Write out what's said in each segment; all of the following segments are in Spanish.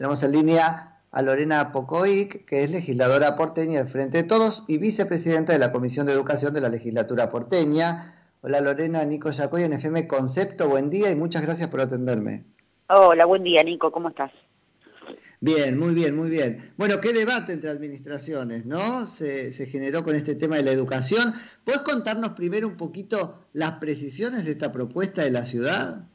Tenemos en línea a Lorena Pocoic, que es legisladora porteña del Frente de Todos y vicepresidenta de la Comisión de Educación de la legislatura porteña. Hola Lorena, Nico Yacoy en FM Concepto, buen día y muchas gracias por atenderme. Hola, buen día Nico, ¿cómo estás? Bien, muy bien, muy bien. Bueno, qué debate entre administraciones, ¿no? Se, generó con este tema de la educación. ¿Puedes contarnos primero un poquito las precisiones de esta propuesta de la ciudad?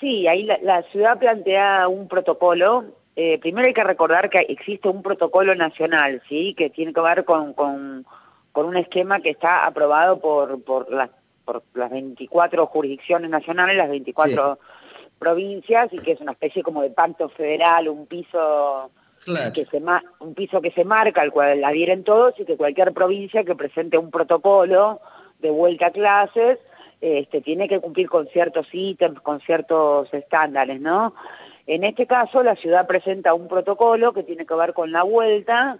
Sí, ahí la, ciudad plantea un protocolo. Eh, primero hay que recordar que existe un protocolo nacional, ¿sí? Que tiene que ver con, con, un esquema que está aprobado por, por, las, por las 24 jurisdicciones nacionales, las 24 provincias y que es una especie como de pacto federal, un piso que se un piso que se marca al cual adhieren todos y que cualquier provincia que presente un protocolo de vuelta a clases este, tiene que cumplir con ciertos ítems, con ciertos estándares, ¿no? En este caso, la ciudad presenta un protocolo que tiene que ver con la vuelta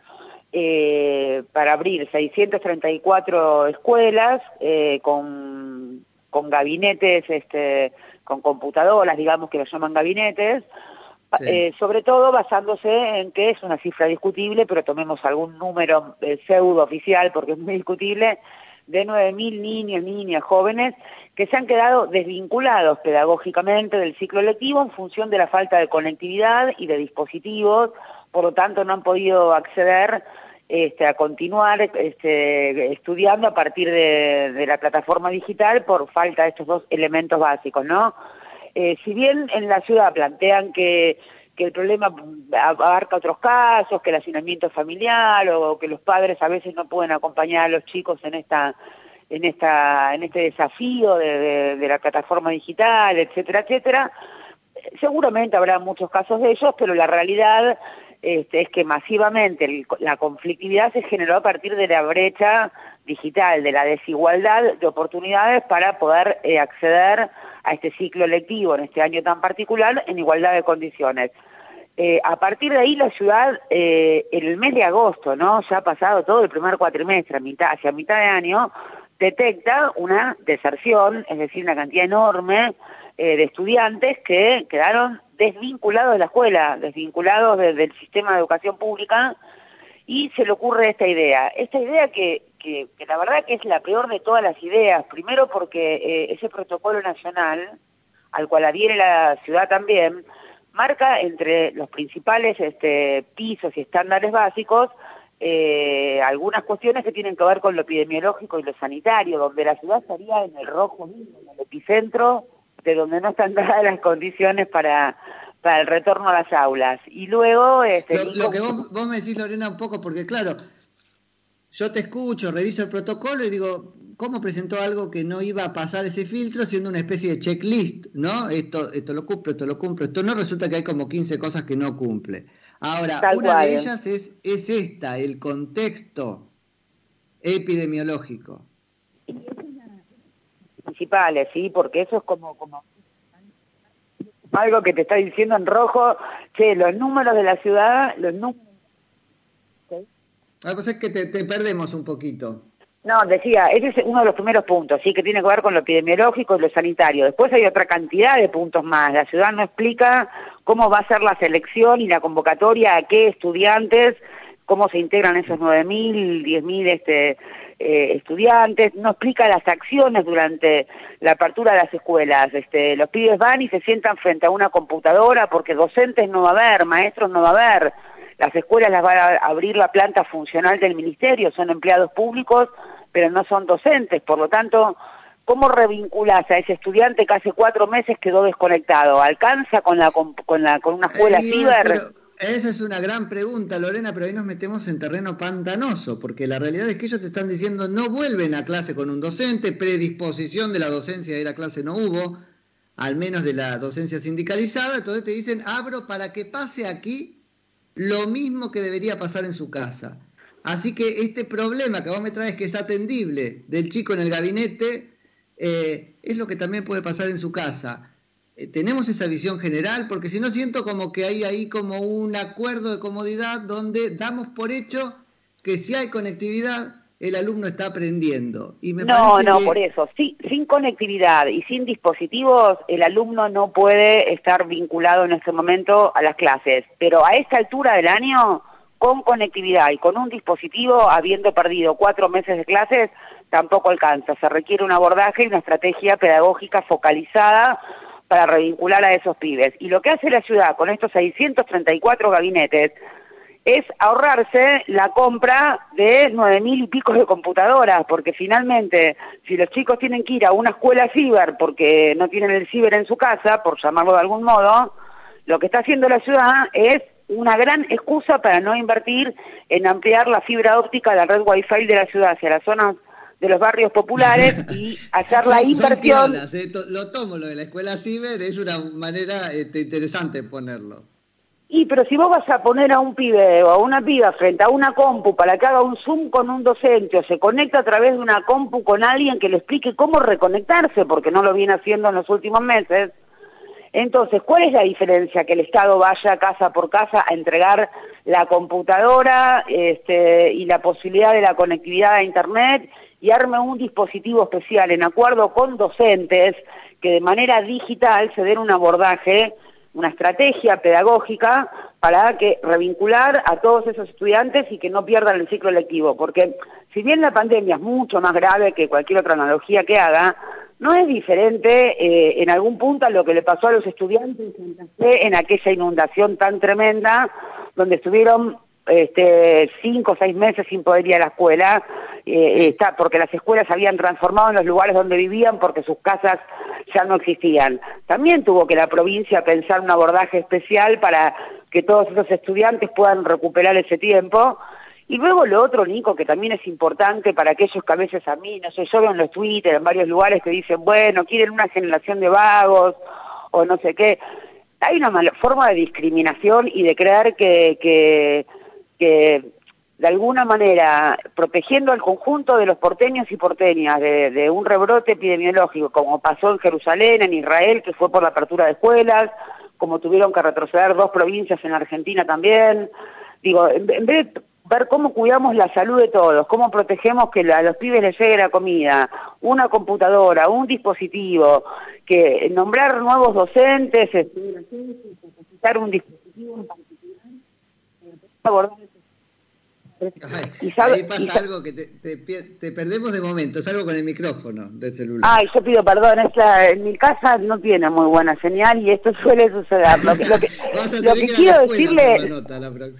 eh, para abrir 634 escuelas eh, con, con gabinetes este, con computadoras, digamos que lo llaman gabinetes, eh, sobre todo basándose en que es una cifra discutible, pero tomemos algún número eh, pseudo oficial, porque es muy discutible, de 9.000 niños, niñas, jóvenes que se han quedado desvinculados pedagógicamente del ciclo lectivo en función de la falta de conectividad y de dispositivos, por lo tanto no han podido acceder este, a continuar este, estudiando a partir de, la plataforma digital por falta de estos dos elementos básicos, ¿no? Eh, si bien en la ciudad plantean que, el problema abarca otros casos, que el hacinamiento familiar o que los padres a veces no pueden acompañar a los chicos en esta en esta en este desafío de, de la plataforma digital, etcétera, etcétera, seguramente habrá muchos casos de ellos, pero la realidad este, es que masivamente la conflictividad se generó a partir de la brecha digital, de la desigualdad de oportunidades para poder eh, acceder a este ciclo lectivo en este año tan particular en igualdad de condiciones. Eh, a partir de ahí la ciudad, eh, en el mes de agosto, ¿no? ya ha pasado todo el primer cuatrimestre, hacia mitad de año, detecta una deserción, es decir, una cantidad enorme de estudiantes que quedaron desvinculados de la escuela, desvinculados del sistema de educación pública, y se le ocurre esta idea. Esta idea que, que, la verdad que es la peor de todas las ideas, primero porque eh, ese protocolo nacional, al cual adhiere la ciudad también, marca entre los principales este, pisos y estándares básicos eh, algunas cuestiones que tienen que ver con lo epidemiológico y lo sanitario, donde la ciudad estaría en el rojo mismo, en el epicentro de donde no están dadas las condiciones para, para el retorno a las aulas. Y luego... Este, lo, que vos, me decís, Lorena, un poco, porque claro, yo te escucho, reviso el protocolo y digo, ¿cómo presentó algo que no iba a pasar ese filtro siendo una especie de checklist, ¿no? Esto, esto lo cumple, esto lo cumple, esto no resulta que hay como 15 cosas que no cumple. Ahora, una de ellas es, es esta, el contexto epidemiológico principales, ¿sí? Porque eso es como, como algo que te está diciendo en rojo, che, los números de la ciudad, los números... La cosa es que te, perdemos un poquito. No, decía, ese es uno de los primeros puntos, sí, que tiene que ver con lo epidemiológico y lo sanitario. Después hay otra cantidad de puntos más. La ciudad no explica cómo va a ser la selección y la convocatoria, a qué estudiantes, cómo se integran esos 9.000, 10.000 este, eh, estudiantes, no explica las acciones durante la apertura de las escuelas. Este, los pibes van y se sientan frente a una computadora porque docentes no va a haber, maestros no va a haber. Las escuelas las va a abrir la planta funcional del ministerio, son empleados públicos, pero no son docentes. Por lo tanto, ¿cómo revinculas a ese estudiante que hace cuatro meses quedó desconectado? ¿Alcanza con, la, con, la, con una escuela ciber? Esa es una gran pregunta, Lorena, pero ahí nos metemos en terreno pantanoso, porque la realidad es que ellos te están diciendo no vuelven a clase con un docente, predisposición de la docencia de ir a clase no hubo, al menos de la docencia sindicalizada, entonces te dicen abro para que pase aquí lo mismo que debería pasar en su casa. Así que este problema que vos me traes que es atendible del chico en el gabinete, eh, es lo que también puede pasar en su casa. Eh, tenemos esa visión general, porque si no siento como que hay ahí como un acuerdo de comodidad donde damos por hecho que si hay conectividad, el alumno está aprendiendo. Y no, no, por eso. sin conectividad y sin dispositivos, el alumno no puede estar vinculado en este momento a las clases. Pero a esta altura del año, con conectividad y con un dispositivo, habiendo perdido cuatro meses de clases, tampoco alcanza. Se requiere un abordaje y una estrategia pedagógica focalizada para revincular a esos pibes. Y lo que hace la ciudad con estos 634 gabinetes es ahorrarse la compra de nueve mil y pico de computadoras, porque finalmente, si los chicos tienen que ir a una escuela ciber porque no tienen el ciber en su casa, por llamarlo de algún modo, lo que está haciendo la ciudad es una gran excusa para no invertir en ampliar la fibra óptica de la red Wi-Fi de la ciudad hacia las zonas de los barrios populares y hacer la inversión. ¿eh? Lo tomo, lo de la escuela ciber, es una manera este, interesante ponerlo. Y pero si vos vas a poner a un pibe o a una piba frente a una compu para que haga un Zoom con un docente o se conecta a través de una compu con alguien que le explique cómo reconectarse, porque no lo viene haciendo en los últimos meses, entonces, ¿cuál es la diferencia? Que el Estado vaya casa por casa a entregar la computadora este, y la posibilidad de la conectividad a Internet y arme un dispositivo especial en acuerdo con docentes que de manera digital se den un abordaje una estrategia pedagógica para que revincular a todos esos estudiantes y que no pierdan el ciclo lectivo, porque si bien la pandemia es mucho más grave que cualquier otra analogía que haga, no es diferente eh, en algún punto a lo que le pasó a los estudiantes en aquella inundación tan tremenda, donde estuvieron este, cinco o seis meses sin poder ir a la escuela, eh, está, porque las escuelas se habían transformado en los lugares donde vivían porque sus casas ya no existían. También tuvo que la provincia pensar un abordaje especial para que todos esos estudiantes puedan recuperar ese tiempo. Y luego lo otro, Nico, que también es importante para aquellos que a veces a mí, no sé, yo veo en los Twitter, en varios lugares que dicen, bueno, quieren una generación de vagos o no sé qué. Hay una forma de discriminación y de creer que, que, que de alguna manera, protegiendo al conjunto de los porteños y porteñas de, un rebrote epidemiológico, como pasó en Jerusalén, en Israel, que fue por la apertura de escuelas, como tuvieron que retroceder dos provincias en Argentina también. Digo, en, vez de ver cómo cuidamos la salud de todos, cómo protegemos que a los pibes les llegue la comida, una computadora, un dispositivo, que nombrar nuevos docentes, necesitar un dispositivo en particular, abordar ahí pasa algo que te, perdemos de momento, es algo con el micrófono del celular. Ay, yo pido perdón, en mi casa no tiene muy buena señal y esto suele suceder. Lo que, quiero decirle...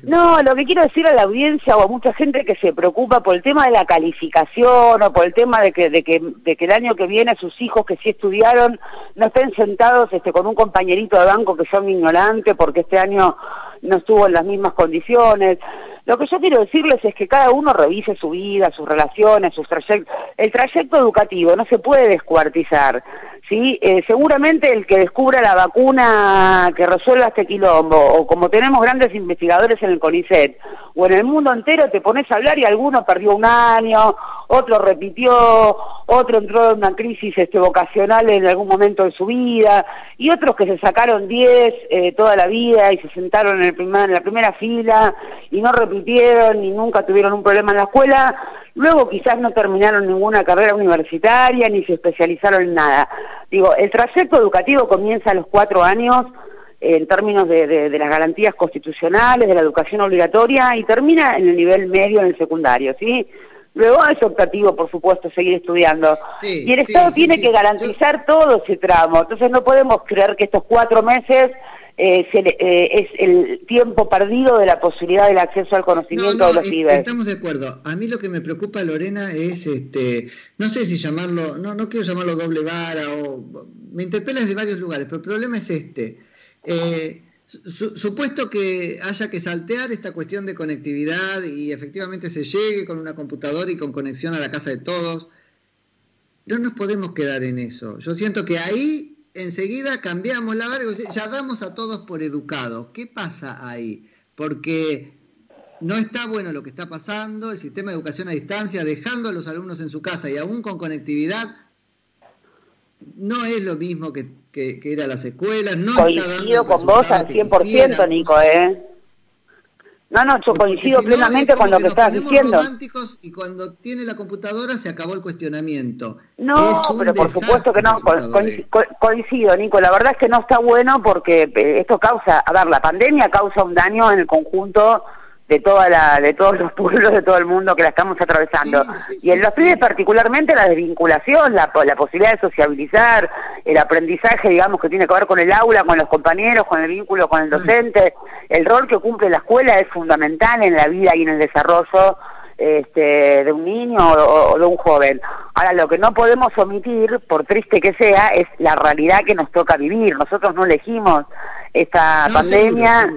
no, lo que quiero decir a la audiencia o a mucha gente que se preocupa por el tema de la calificación o por el tema de que, de que, de que el año que viene sus hijos que sí estudiaron no estén sentados este, con un compañerito de banco que son ignorantes porque este año no estuvo en las mismas condiciones. Lo que yo quiero decirles es que cada uno revise su vida, sus relaciones, sus trayectos. El trayecto educativo no se puede descuartizar. ¿sí? Eh, seguramente el que descubra la vacuna que resuelva este quilombo, o como tenemos grandes investigadores en el CONICET, o en el mundo entero te pones a hablar y alguno perdió un año, otro repitió, otro entró en una crisis este, vocacional en algún momento de su vida, y otros que se sacaron 10 eh, toda la vida y se sentaron en, el en la primera fila y no repitieron y nunca tuvieron un problema en la escuela, luego quizás no terminaron ninguna carrera universitaria ni se especializaron en nada. Digo, el trayecto educativo comienza a los cuatro años en términos de, las garantías constitucionales, de la educación obligatoria, y termina en el nivel medio en el secundario, ¿sí? Luego es optativo, por supuesto, seguir estudiando. y el Estado tiene que garantizar todo ese tramo. Entonces no podemos creer que estos cuatro meses eh, eh, es el tiempo perdido de la posibilidad del acceso al conocimiento de los pibes. Estamos de acuerdo. A mí lo que me preocupa, Lorena, es, este, no sé si llamarlo, no, no quiero llamarlo doble vara, o me interpela desde varios lugares, pero el problema es este. Eh, supuesto que haya que saltear esta cuestión de conectividad y efectivamente se llegue con una computadora y con conexión a la casa de todos, no nos podemos quedar en eso. Yo siento que ahí enseguida cambiamos la barra, ya damos a todos por educados. ¿Qué pasa ahí? Porque no está bueno lo que está pasando, el sistema de educación a distancia, dejando a los alumnos en su casa y aún con conectividad, no es lo mismo que, que, ir a las escuelas. No Coincido con vos al 100%, Nico, ¿eh? No, no, yo coincido plenamente con lo que, estás diciendo. románticos y cuando tiene la computadora se acabó el cuestionamiento. No, pero por supuesto que no, coincido, Nico. La verdad es que no está bueno porque eh, esto causa, a ver, la pandemia causa un daño en el conjunto de toda la de todos los pueblos de todo el mundo que la estamos atravesando y en los pibes particularmente la desvinculación la, la posibilidad de sociabilizar el aprendizaje digamos que tiene que ver con el aula con los compañeros con el vínculo con el docente el rol que cumple la escuela es fundamental en la vida y en el desarrollo este, de un niño o, de un joven. Ahora, lo que no podemos omitir, por triste que sea, es la realidad que nos toca vivir. Nosotros no elegimos esta pandemia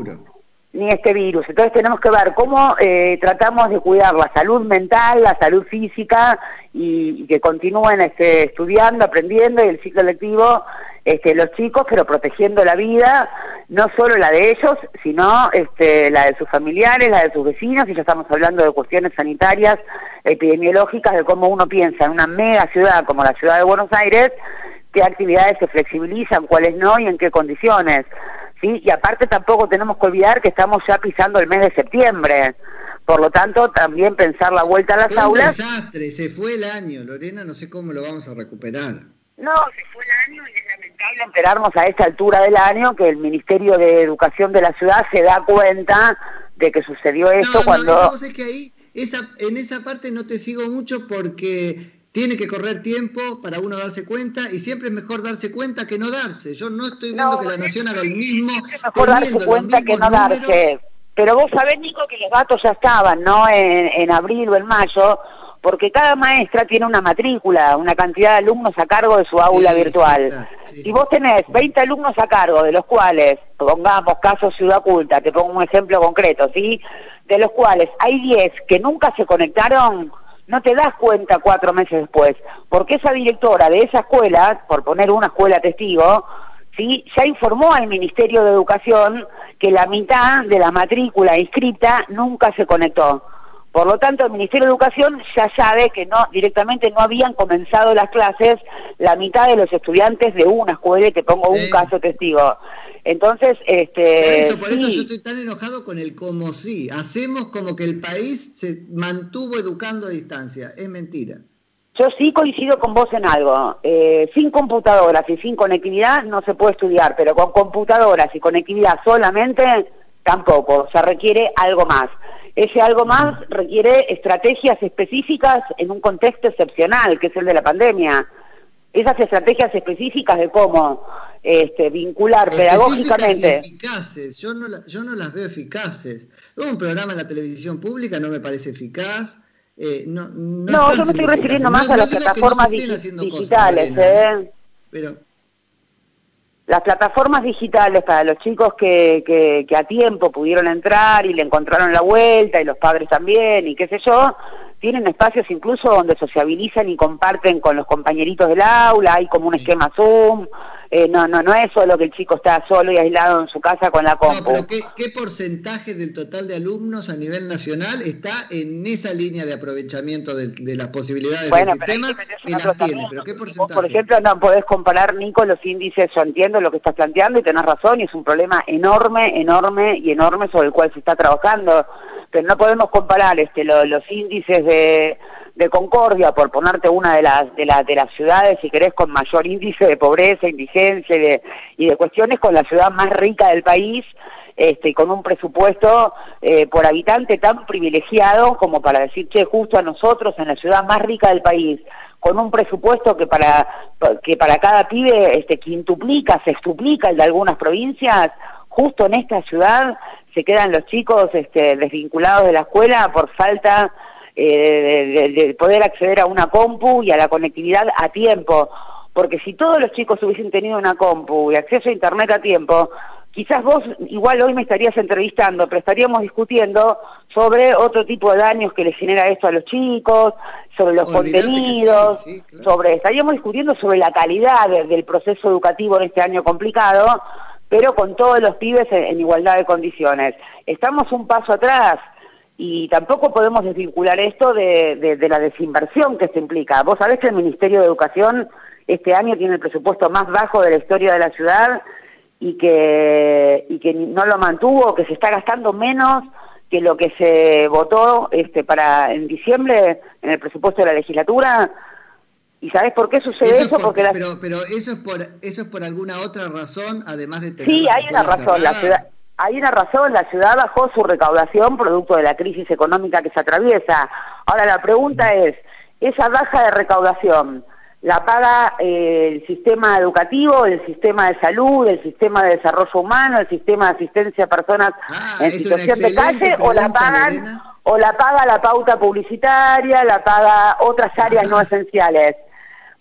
ni este virus. Entonces tenemos que ver cómo eh, tratamos de cuidar la salud mental, la salud física y, que continúen este, estudiando, aprendiendo y el ciclo lectivo este, los chicos, pero protegiendo la vida, no solo la de ellos, sino este, la de sus familiares, la de sus vecinos, y ya estamos hablando de cuestiones sanitarias, epidemiológicas, de cómo uno piensa en una mega ciudad como la ciudad de Buenos Aires, qué actividades se flexibilizan, cuáles no y en qué condiciones. ¿Sí? Y aparte tampoco tenemos que olvidar que estamos ya pisando el mes de septiembre. Por lo tanto, también pensar la vuelta a las fue aulas. Un desastre, se fue el año, Lorena, no sé cómo lo vamos a recuperar. No, se fue el año y es lamentable enterarnos a esta altura del año que el Ministerio de Educación de la ciudad se da cuenta de que sucedió esto cuando... No, que ahí, esa, en esa parte no te sigo mucho porque tiene que correr tiempo para uno darse cuenta y siempre es mejor darse cuenta que no darse. Yo no estoy viendo que la nación haga lo mismo. Es mejor darse cuenta que no darse. Pero vos sabés, Nico, que los datos ya estaban, ¿no? En, abril o en mayo, porque cada maestra tiene una matrícula, una cantidad de alumnos a cargo de su aula virtual. si vos tenés 20 alumnos a cargo, de los cuales, pongamos caso Ciudad Culta, te pongo un ejemplo concreto, ¿sí? De los cuales hay 10 que nunca se conectaron, no te das cuenta cuatro meses después, porque esa directora de esa escuela, por poner una escuela testigo, ¿sí? ya informó al Ministerio de Educación que la mitad de la matrícula inscrita nunca se conectó. Por lo tanto, el Ministerio de Educación ya sabe que no directamente no habían comenzado las clases la mitad de los estudiantes de una escuela, y te pongo un caso testigo. Entonces, este... Por eso, yo estoy tan enojado con el como sí. Hacemos como que el país se mantuvo educando a distancia. Es mentira. Yo sí coincido con vos en algo. Eh, sin computadoras y sin conectividad no se puede estudiar, pero con computadoras y conectividad solamente tampoco. Se requiere algo más. Ese algo más requiere estrategias específicas en un contexto excepcional, que es el de la pandemia esas estrategias específicas de cómo este, vincular pedagógicamente. eficaces, yo no, yo no las veo eficaces. Un programa en la televisión pública no me parece eficaz. Eh, no, no, yo me estoy refiriendo más a las plataformas digitales. ¿eh? Pero... Las plataformas digitales para los chicos que, a tiempo pudieron entrar y le encontraron la vuelta y los padres también y qué sé yo, tienen espacios incluso donde sociabilizan y comparten con los compañeritos del aula, hay como un esquema Zoom, eh, no, no, no es solo que el chico está solo y aislado en su casa con la compu. No, pero ¿qué, porcentaje del total de alumnos a nivel nacional está en esa línea de aprovechamiento de, las posibilidades del sistema y las tiene? ¿Pero qué porcentaje? por ejemplo, no podés comparar, Nico, los índices, yo entiendo lo que estás planteando y tenés razón, y es un problema enorme, enorme y enorme sobre el cual se está trabajando pero no podemos comparar este, los índices de, Concordia, por ponerte una de las, de, de las ciudades, si querés, con mayor índice de pobreza, indigencia y de, y de cuestiones, con la ciudad más rica del país, este, con un presupuesto eh, por habitante tan privilegiado como para decir, che, justo a nosotros, en la ciudad más rica del país, con un presupuesto que para, que para cada pibe este, quintuplica, sextuplica el de algunas provincias, justo en esta ciudad se quedan los chicos este, desvinculados de la escuela por falta eh, de, poder acceder a una compu y a la conectividad a tiempo. Porque si todos los chicos hubiesen tenido una compu y acceso a internet a tiempo, quizás vos igual hoy me estarías entrevistando, pero estaríamos discutiendo sobre otro tipo de daños que les genera esto a los chicos, sobre los contenidos, sobre estaríamos discutiendo sobre la calidad del proceso educativo en este año complicado, pero con todos los pibes en, igualdad de condiciones. Estamos un paso atrás y tampoco podemos desvincular esto de, la desinversión que se implica. Vos sabés que el Ministerio de Educación este año tiene el presupuesto más bajo de la historia de la ciudad y que, y que no lo mantuvo, que se está gastando menos que lo que se votó este, para en diciembre en el presupuesto de la legislatura ¿Y sabes por qué sucede eso? Porque pero, pero eso es por eso es por alguna otra razón, además de tener Sí, hay una razón. La ciudad, hay una razón. La ciudad bajó su recaudación producto de la crisis económica que se atraviesa. Ahora la pregunta es, esa baja de recaudación la paga eh, el sistema educativo, el sistema de salud, el sistema de desarrollo humano, el sistema de asistencia a personas ah, en situación de calle o la pagan o la paga la pauta publicitaria, la paga otras áreas no esenciales.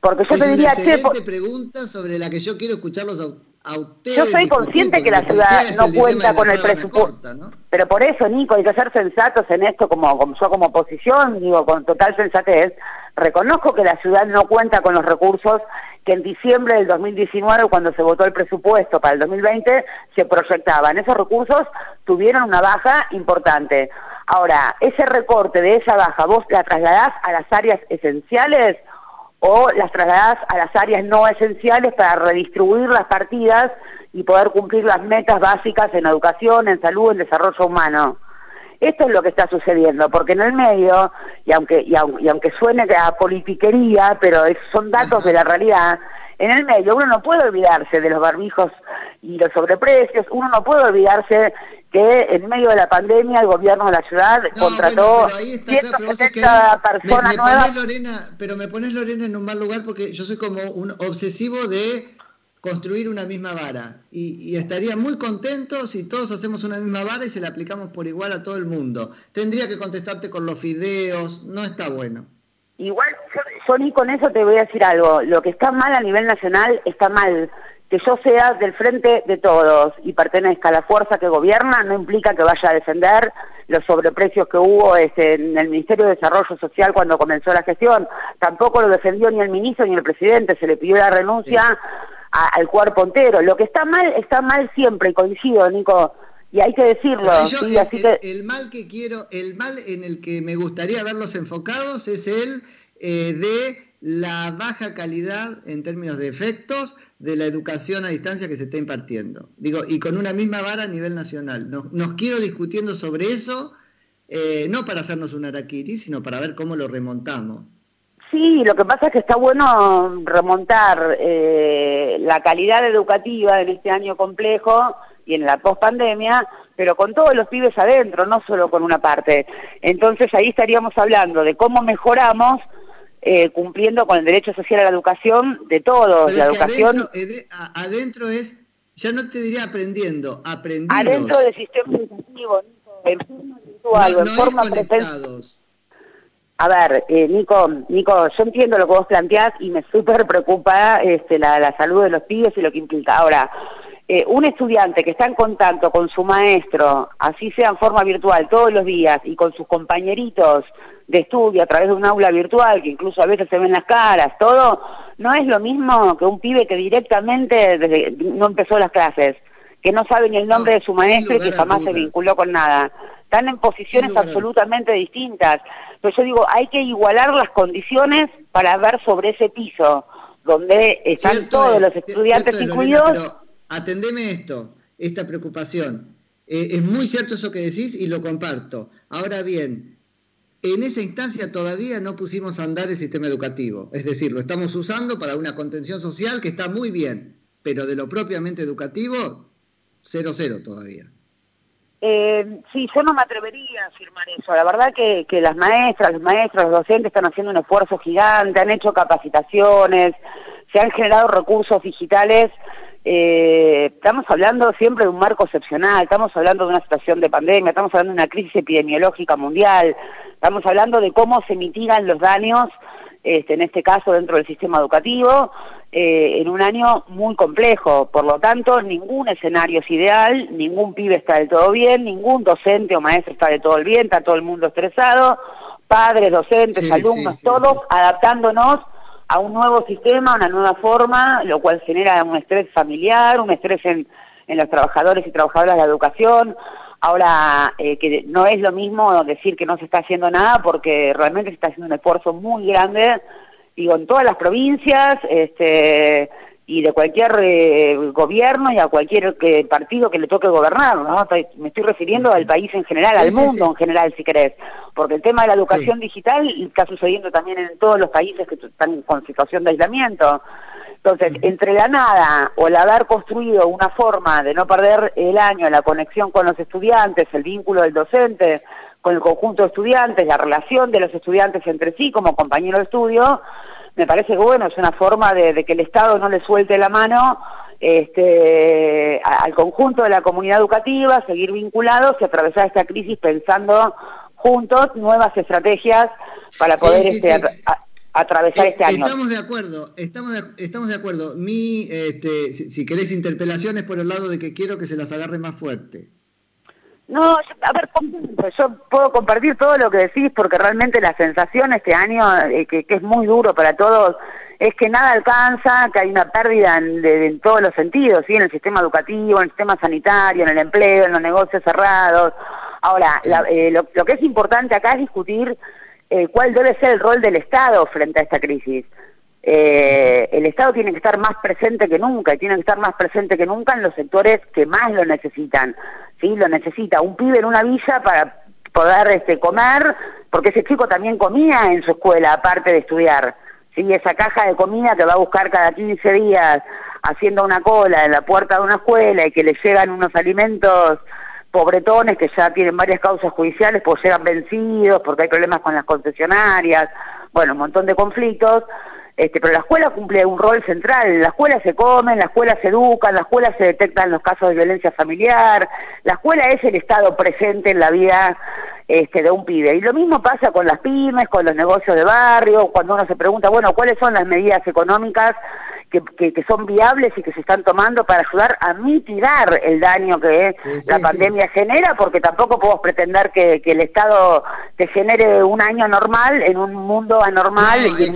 Porque yo te diría, che, pregunta sobre la que yo quiero escucharlos a, ustedes. Yo soy consciente que la ciudad no cuenta con el presupuesto. Pero por eso, Nico, hay que ser sensatos en esto, como, como yo como oposición, digo, con total sensatez, reconozco que la ciudad no cuenta con los recursos que en diciembre del 2019, cuando se votó el presupuesto para el 2020, se proyectaban. Esos recursos tuvieron una baja importante. Ahora, ese recorte de esa baja, ¿vos la trasladás a las áreas esenciales o las trasladadas a las áreas no esenciales para redistribuir las partidas y poder cumplir las metas básicas en educación, en salud, en desarrollo humano. Esto es lo que está sucediendo, porque en el medio, y aunque, y, aunque suene a politiquería, pero son datos de la realidad, en el medio uno no puede olvidarse de los barbijos y los sobreprecios, uno no puede olvidarse que en medio de la pandemia el gobierno de la ciudad contrató 170 personas nuevas. Lorena, pero me pones Lorena en un mal lugar porque yo soy como un obsesivo de construir una misma vara y, estaría muy contento si todos hacemos una misma vara y se la aplicamos por igual a todo el mundo. Tendría que contestarte con los fideos, no está bueno. Igual, Sony, con eso te voy a decir algo. Lo que está mal a nivel nacional está mal que yo sea del frente de todos y pertenezca a la fuerza que gobierna no implica que vaya a defender los sobreprecios que hubo este, en el Ministerio de Desarrollo Social cuando comenzó la gestión. Tampoco lo defendió ni el ministro ni el presidente, se le pidió la renuncia al cuerpo entero. Lo que está mal, está mal siempre, y coincido, Nico, y hay que decirlo. el, mal que quiero, el mal en el que me gustaría verlos enfocados es el eh, de la baja calidad en términos de efectos de la educación a distancia que se está impartiendo. Digo, y con una misma vara a nivel nacional. Nos, quiero discutiendo sobre eso, eh, no para hacernos un araquiri, sino para ver cómo lo remontamos. Sí, lo que pasa es que está bueno remontar eh, la calidad educativa en este año complejo y en la pospandemia, pero con todos los pibes adentro, no solo con una parte. Entonces ahí estaríamos hablando de cómo mejoramos eh, cumpliendo con el derecho social a la educación de todos. la educación adentro, es, ya no te diría aprendiendo, aprendiendo. Adentro del sistema educativo, en forma virtual en forma A ver, eh, Nico, Nico, yo entiendo lo que vos planteás y me súper preocupa este, la, salud de los pibes y lo que implica. Ahora, eh, un estudiante que está en contacto con su maestro, así sea en forma virtual todos los días, y con sus compañeritos de estudio a través de un aula virtual, que incluso a veces se ven las caras, todo, no es lo mismo que un pibe que directamente desde, no empezó las clases, que no sabe ni el nombre de su maestro y que jamás se vinculó con nada. Están en posiciones absolutamente distintas. Pero yo digo, hay que igualar las condiciones para ver sobre ese piso, donde están todos los estudiantes incluidos. pero atendeme esto, esta preocupación. Eh, es muy cierto eso que decís y lo comparto. Ahora bien, en esa instancia todavía no pusimos a andar el sistema educativo. Es decir, lo estamos usando para una contención social que está muy bien, pero de lo propiamente educativo, cero cero todavía. Eh, sí, yo no me atrevería a afirmar eso. La verdad que, que las maestras, los maestros, los docentes están haciendo un esfuerzo gigante, han hecho capacitaciones, se han generado recursos digitales eh, estamos hablando siempre de un marco excepcional, estamos hablando de una situación de pandemia, estamos hablando de una crisis epidemiológica mundial, estamos hablando de cómo se mitigan los daños, este, en este caso dentro del sistema educativo, eh, en un año muy complejo. Por lo tanto, ningún escenario es ideal, ningún pibe está del todo bien, ningún docente o maestro está del todo bien, está todo el mundo estresado, padres, docentes, alumnos, todos adaptándonos a un nuevo sistema, una nueva forma, lo cual genera un estrés familiar, un estrés en, los trabajadores y trabajadoras de la educación. Ahora, eh, que no es lo mismo decir que no se está haciendo nada porque realmente se está haciendo un esfuerzo muy grande, digo, en todas las provincias, este, y de cualquier eh, gobierno y a cualquier partido que le toque gobernar, ¿no? Me estoy refiriendo al país en general, al mundo en general, si querés, porque el tema de la educación digital está sucediendo también en todos los países que están con situación de aislamiento. Entonces, entre la nada o el haber construido una forma de no perder el año, la conexión con los estudiantes, el vínculo del docente con el conjunto de estudiantes, la relación de los estudiantes entre sí como compañeros de estudio, me parece que bueno, es una forma de, que el Estado no le suelte la mano este, al conjunto de la comunidad educativa, seguir vinculados y atravesar esta crisis pensando juntos nuevas estrategias para poder este, atravesar este año. Estamos de acuerdo, estamos de, estamos de acuerdo. Mi, este, si, si, querés interpelaciones por el lado de que quiero que se las agarre más fuerte. No, a ver, yo puedo compartir todo lo que decís porque realmente la sensación este año, eh, que, es muy duro para todos, es que nada alcanza, que hay una pérdida en, todos los sentidos, ¿sí? en el sistema educativo, en el sistema sanitario, en el empleo, en los negocios cerrados. Ahora, eh, lo, que es importante acá es discutir eh, cuál debe ser el rol del Estado frente a esta crisis. el Estado tiene que estar más presente que nunca y tiene que estar más presente que nunca en los sectores que más lo necesitan. ¿Sí? Lo necesita un pibe en una villa para poder este, comer, porque ese chico también comía en su escuela, aparte de estudiar. ¿sí? Esa caja de comida que va a buscar cada 15 días haciendo una cola en la puerta de una escuela y que le llegan unos alimentos pobretones que ya tienen varias causas judiciales, pues llegan vencidos, porque hay problemas con las concesionarias, bueno, un montón de conflictos. Este, pero la escuela cumple un rol central, en la escuela se come, en la escuela se educa, en la escuela se detectan los casos de violencia familiar, la escuela es el Estado presente en la vida este, de un pibe. Y lo mismo pasa con las pymes, con los negocios de barrio, cuando uno se pregunta, bueno, ¿cuáles son las medidas económicas que, que, son viables y que se están tomando para ayudar a mitigar el daño que la pandemia genera? Porque tampoco podemos pretender que, el Estado te genere un año normal en un mundo anormal. y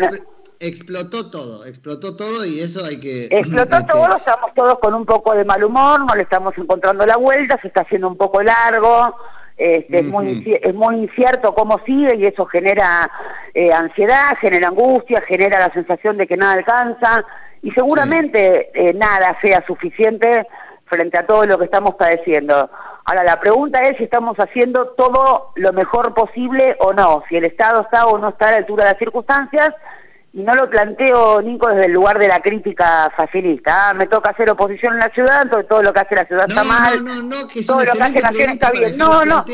explotó todo, explotó todo y eso hay que... Explotó este, todo, estamos todos con un poco de mal humor, no le estamos encontrando la vuelta, se está haciendo un poco largo, este, es, muy, es muy incierto cómo sigue y eso genera eh, ansiedad, genera angustia, genera la sensación de que nada alcanza y seguramente eh, nada sea suficiente frente a todo lo que estamos padeciendo. Ahora, la pregunta es si estamos haciendo todo lo mejor posible o no, si el Estado está o no está a la altura de las circunstancias y no lo planteo, Nico, desde el lugar de la crítica facilista. Ah, me toca hacer oposición en la ciudad, entonces todo lo que hace la ciudad está mal, no, no, que todo lo que hace Nación está bien. No, no.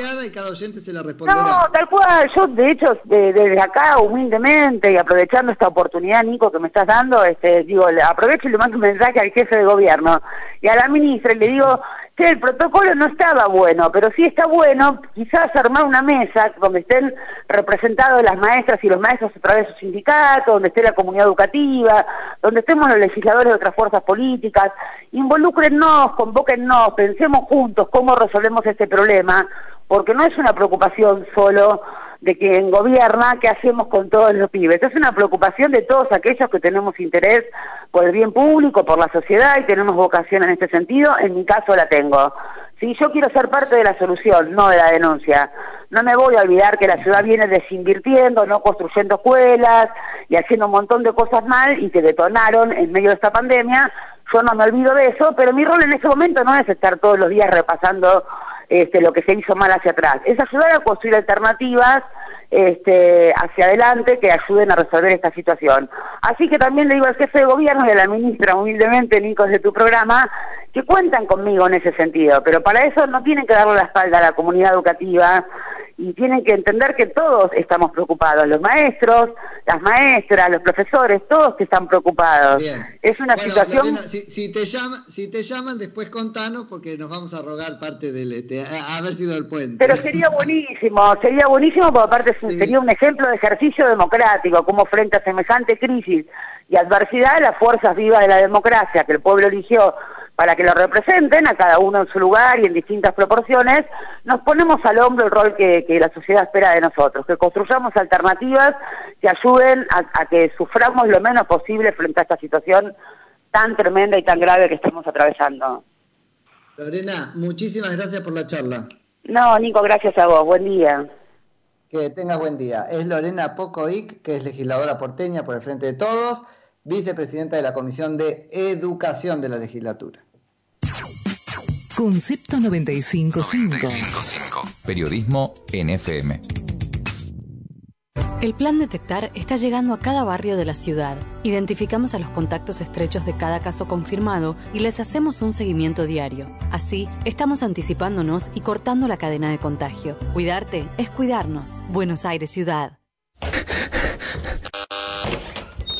no, tal cual. Yo, de hecho, desde acá, humildemente y aprovechando esta oportunidad, Nico, que me estás dando, este, digo, aprovecho y le mando un mensaje al jefe de gobierno y a la ministra y le digo, que el protocolo no estaba bueno, pero sí está bueno quizás armar una mesa donde estén representados las maestras y los maestros a través de sus sindicatos, esté la comunidad educativa, donde estemos los legisladores de otras fuerzas políticas, involúcrennos, convóquennos, pensemos juntos cómo resolvemos este problema, porque no es una preocupación solo de quien gobierna, qué hacemos con todos los pibes. Es una preocupación de todos aquellos que tenemos interés por el bien público, por la sociedad y tenemos vocación en este sentido. En mi caso la tengo. Si yo quiero ser parte de la solución, no de la denuncia. No me voy a olvidar que la ciudad viene desinvirtiendo, no construyendo escuelas y haciendo un montón de cosas mal y que detonaron en medio de esta pandemia. Yo no me olvido de eso, pero mi rol en este momento no es estar todos los días repasando este, lo que se hizo mal hacia atrás. Es ayudar a construir alternativas este, hacia adelante que ayuden a resolver esta situación. Así que también le digo al jefe de gobierno y a la ministra, humildemente, Nico, de tu programa, que cuentan conmigo en ese sentido, pero para eso no tienen que darle la espalda a la comunidad educativa y tienen que entender que todos estamos preocupados, los maestros, las maestras, los profesores, todos que están preocupados. Es una situación... si, te llaman, si te llaman, después contanos porque nos vamos a rogar parte del este, haber sido el puente. Pero sería buenísimo, sería buenísimo porque aparte sería un ejemplo de ejercicio democrático, como frente a semejante crisis y adversidad, las fuerzas vivas de la democracia que el pueblo eligió para que lo representen a cada uno en su lugar y en distintas proporciones, nos ponemos al hombro el rol que, la sociedad espera de nosotros, que construyamos alternativas que ayuden a, que suframos lo menos posible frente a esta situación tan tremenda y tan grave que estamos atravesando. Lorena, muchísimas gracias por la charla. No, Nico, gracias a vos. Buen día. Que tengas buen día. Es Lorena Pocoic, que es legisladora porteña por el Frente de Todos vicepresidenta de la Comisión de Educación de la legislatura. Concepto 955. Periodismo NFM. El plan Detectar está llegando a cada barrio de la ciudad. Identificamos a los contactos estrechos de cada caso confirmado y les hacemos un seguimiento diario. Así, estamos anticipándonos y cortando la cadena de contagio. Cuidarte es cuidarnos. Buenos Aires Ciudad.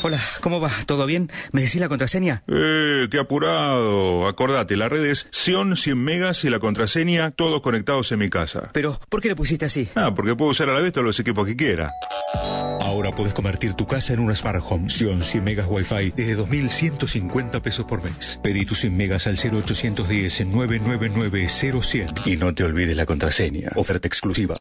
Hola, ¿cómo va? ¿Todo bien? ¿Me decís la contraseña? Eh, qué apurado. Acordate, la red es Sion 100 megas y la contraseña todos conectados en mi casa. Pero, ¿por qué le pusiste así? Ah, porque puedo usar a la vez todos los equipos que quiera. Ahora puedes convertir tu casa en una Smart Home. Sion 100 megas Wi-Fi desde 2.150 pesos por mes. Pedí tus 100 megas al 0810 999 0100 y no te olvides la contraseña. Oferta exclusiva.